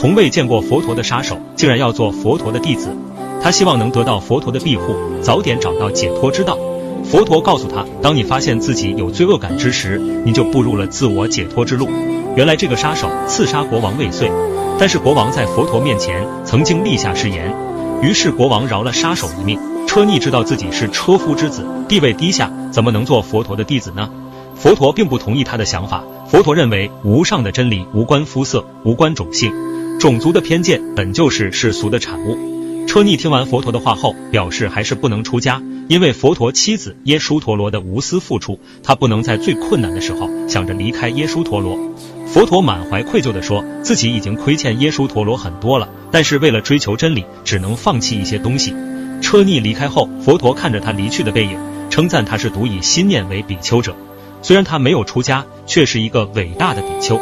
从未见过佛陀的杀手，竟然要做佛陀的弟子。他希望能得到佛陀的庇护，早点找到解脱之道。佛陀告诉他，当你发现自己有罪恶感之时，你就步入了自我解脱之路。原来这个杀手刺杀国王未遂，但是国王在佛陀面前曾经立下誓言，于是国王饶了杀手一命。车逆知道自己是车夫之子，地位低下，怎么能做佛陀的弟子呢？佛陀并不同意他的想法。佛陀认为，无上的真理无关肤色，无关种姓，种族的偏见本就是世俗的产物。车尼听完佛陀的话后，表示还是不能出家，因为佛陀妻子耶输陀罗的无私付出，他不能在最困难的时候想着离开耶输陀罗。佛陀满怀愧疚地说，自己已经亏欠耶输陀罗很多了，但是为了追求真理，只能放弃一些东西。车尼离开后，佛陀看着他离去的背影，称赞他是独以心念为比丘者。虽然他没有出家，却是一个伟大的比丘。